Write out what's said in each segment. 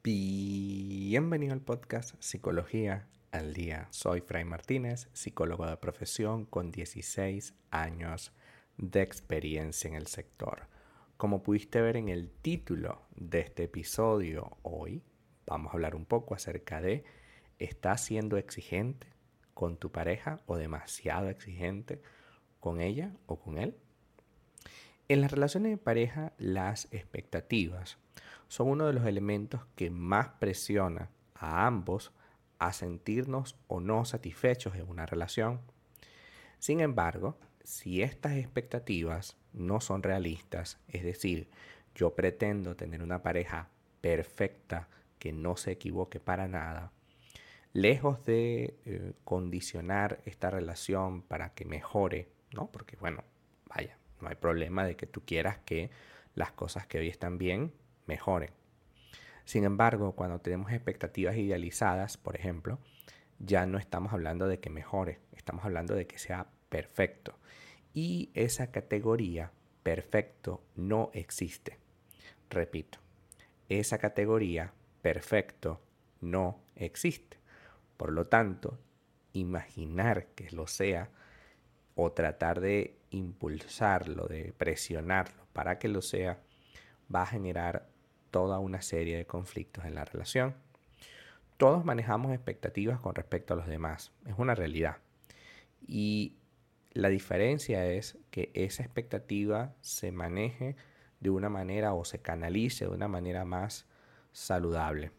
Bienvenido al podcast Psicología al Día. Soy Fray Martínez, psicólogo de profesión con 16 años de experiencia en el sector. Como pudiste ver en el título de este episodio, hoy vamos a hablar un poco acerca de ¿estás siendo exigente con tu pareja o demasiado exigente con ella o con él? En las relaciones de pareja, las expectativas son uno de los elementos que más presiona a ambos a sentirnos o no satisfechos en una relación. Sin embargo, si estas expectativas no son realistas, es decir, yo pretendo tener una pareja perfecta que no se equivoque para nada, lejos de eh, condicionar esta relación para que mejore, ¿no? Porque bueno, vaya, no hay problema de que tú quieras que las cosas que hoy están bien mejoren. Sin embargo, cuando tenemos expectativas idealizadas, por ejemplo, ya no estamos hablando de que mejore, estamos hablando de que sea perfecto. Y esa categoría perfecto no existe. Repito, esa categoría perfecto no existe. Por lo tanto, imaginar que lo sea o tratar de impulsarlo, de presionarlo para que lo sea, va a generar toda una serie de conflictos en la relación. Todos manejamos expectativas con respecto a los demás, es una realidad. Y la diferencia es que esa expectativa se maneje de una manera o se canalice de una manera más saludable.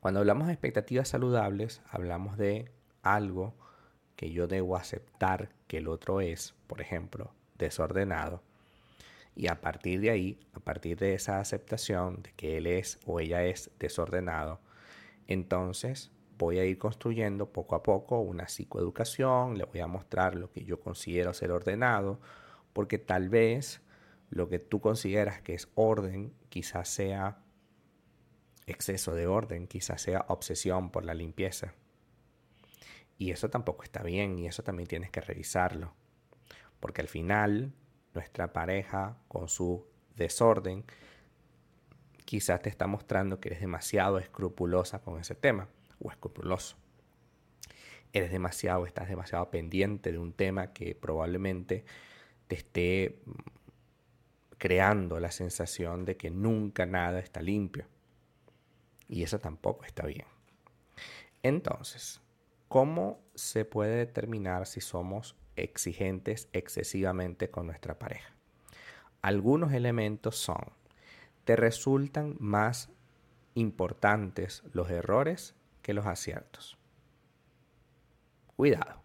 Cuando hablamos de expectativas saludables, hablamos de algo que yo debo aceptar que el otro es, por ejemplo, desordenado y a partir de ahí, a partir de esa aceptación de que él es o ella es desordenado, entonces voy a ir construyendo poco a poco una psicoeducación, le voy a mostrar lo que yo considero ser ordenado, porque tal vez lo que tú consideras que es orden quizás sea exceso de orden, quizás sea obsesión por la limpieza. Y eso tampoco está bien y eso también tienes que revisarlo, porque al final nuestra pareja con su desorden, quizás te está mostrando que eres demasiado escrupulosa con ese tema o escrupuloso. Eres demasiado, estás demasiado pendiente de un tema que probablemente te esté creando la sensación de que nunca nada está limpio. Y eso tampoco está bien. Entonces, ¿cómo se puede determinar si somos exigentes excesivamente con nuestra pareja. Algunos elementos son, te resultan más importantes los errores que los aciertos. Cuidado.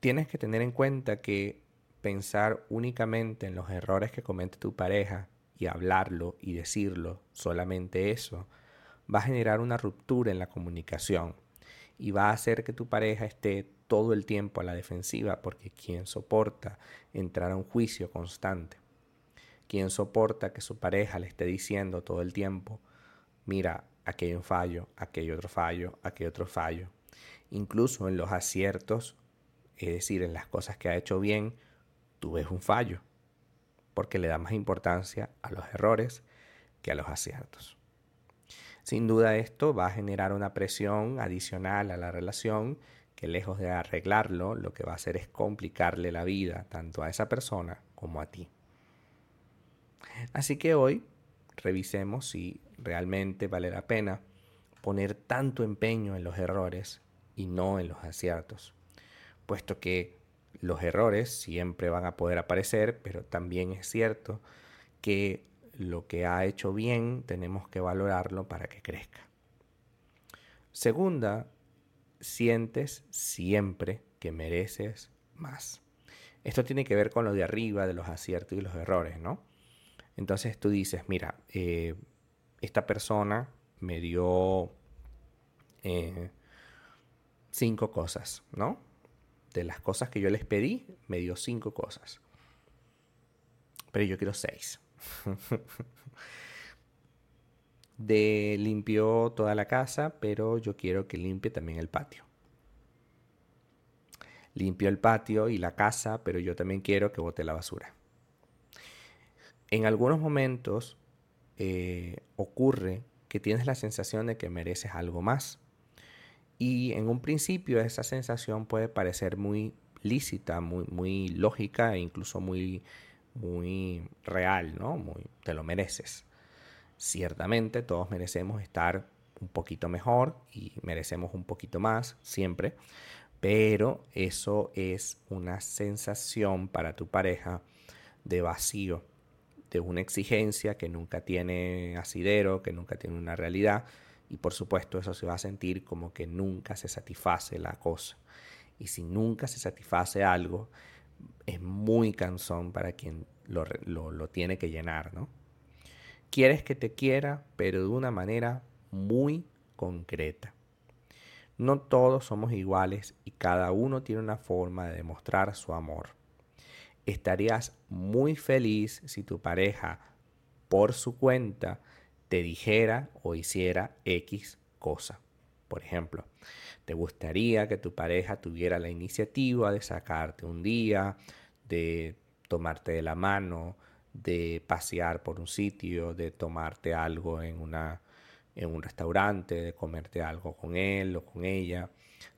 Tienes que tener en cuenta que pensar únicamente en los errores que comete tu pareja y hablarlo y decirlo, solamente eso, va a generar una ruptura en la comunicación y va a hacer que tu pareja esté todo el tiempo a la defensiva porque quien soporta entrar a un juicio constante, quien soporta que su pareja le esté diciendo todo el tiempo, mira, aquí hay un fallo, aquí hay otro fallo, aquí hay otro fallo. Incluso en los aciertos, es decir, en las cosas que ha hecho bien, tú ves un fallo, porque le da más importancia a los errores que a los aciertos. Sin duda esto va a generar una presión adicional a la relación que lejos de arreglarlo, lo que va a hacer es complicarle la vida tanto a esa persona como a ti. Así que hoy revisemos si realmente vale la pena poner tanto empeño en los errores y no en los aciertos, puesto que los errores siempre van a poder aparecer, pero también es cierto que lo que ha hecho bien tenemos que valorarlo para que crezca. Segunda sientes siempre que mereces más. Esto tiene que ver con lo de arriba, de los aciertos y los errores, ¿no? Entonces tú dices, mira, eh, esta persona me dio eh, cinco cosas, ¿no? De las cosas que yo les pedí, me dio cinco cosas. Pero yo quiero seis. de limpió toda la casa, pero yo quiero que limpie también el patio. Limpió el patio y la casa, pero yo también quiero que bote la basura. En algunos momentos eh, ocurre que tienes la sensación de que mereces algo más. Y en un principio esa sensación puede parecer muy lícita, muy, muy lógica e incluso muy, muy real, ¿no? Te lo mereces. Ciertamente todos merecemos estar un poquito mejor y merecemos un poquito más siempre, pero eso es una sensación para tu pareja de vacío, de una exigencia que nunca tiene asidero, que nunca tiene una realidad y por supuesto eso se va a sentir como que nunca se satisface la cosa. Y si nunca se satisface algo, es muy cansón para quien lo, lo tiene que llenar, ¿no? Quieres que te quiera, pero de una manera muy concreta. No todos somos iguales y cada uno tiene una forma de demostrar su amor. Estarías muy feliz si tu pareja, por su cuenta, te dijera o hiciera X cosa. Por ejemplo, te gustaría que tu pareja tuviera la iniciativa de sacarte un día, de tomarte de la mano, de pasear por un sitio, de tomarte algo en, una, en un restaurante, de comerte algo con él o con ella.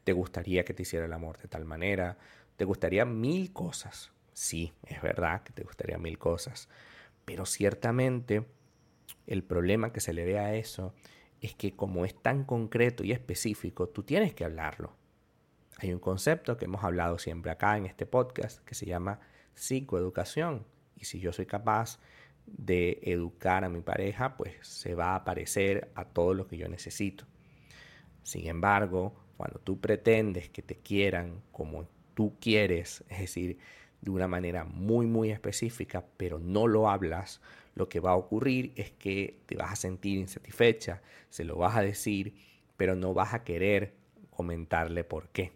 Te gustaría que te hiciera el amor de tal manera. Te gustaría mil cosas. Sí, es verdad que te gustaría mil cosas. Pero ciertamente el problema que se le ve a eso es que como es tan concreto y específico, tú tienes que hablarlo. Hay un concepto que hemos hablado siempre acá en este podcast que se llama psicoeducación y si yo soy capaz de educar a mi pareja, pues se va a parecer a todo lo que yo necesito. Sin embargo, cuando tú pretendes que te quieran como tú quieres, es decir, de una manera muy, muy específica, pero no lo hablas, lo que va a ocurrir es que te vas a sentir insatisfecha, se lo vas a decir, pero no vas a querer comentarle por qué.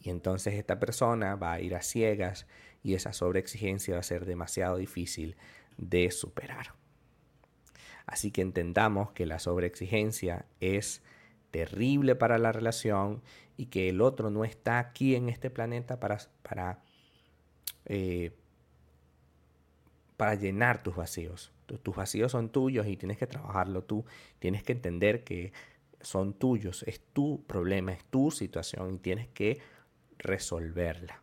Y entonces esta persona va a ir a ciegas y esa sobreexigencia va a ser demasiado difícil de superar. Así que entendamos que la sobreexigencia es terrible para la relación y que el otro no está aquí en este planeta para, para, eh, para llenar tus vacíos. Tus vacíos son tuyos y tienes que trabajarlo tú. Tienes que entender que son tuyos, es tu problema, es tu situación y tienes que resolverla.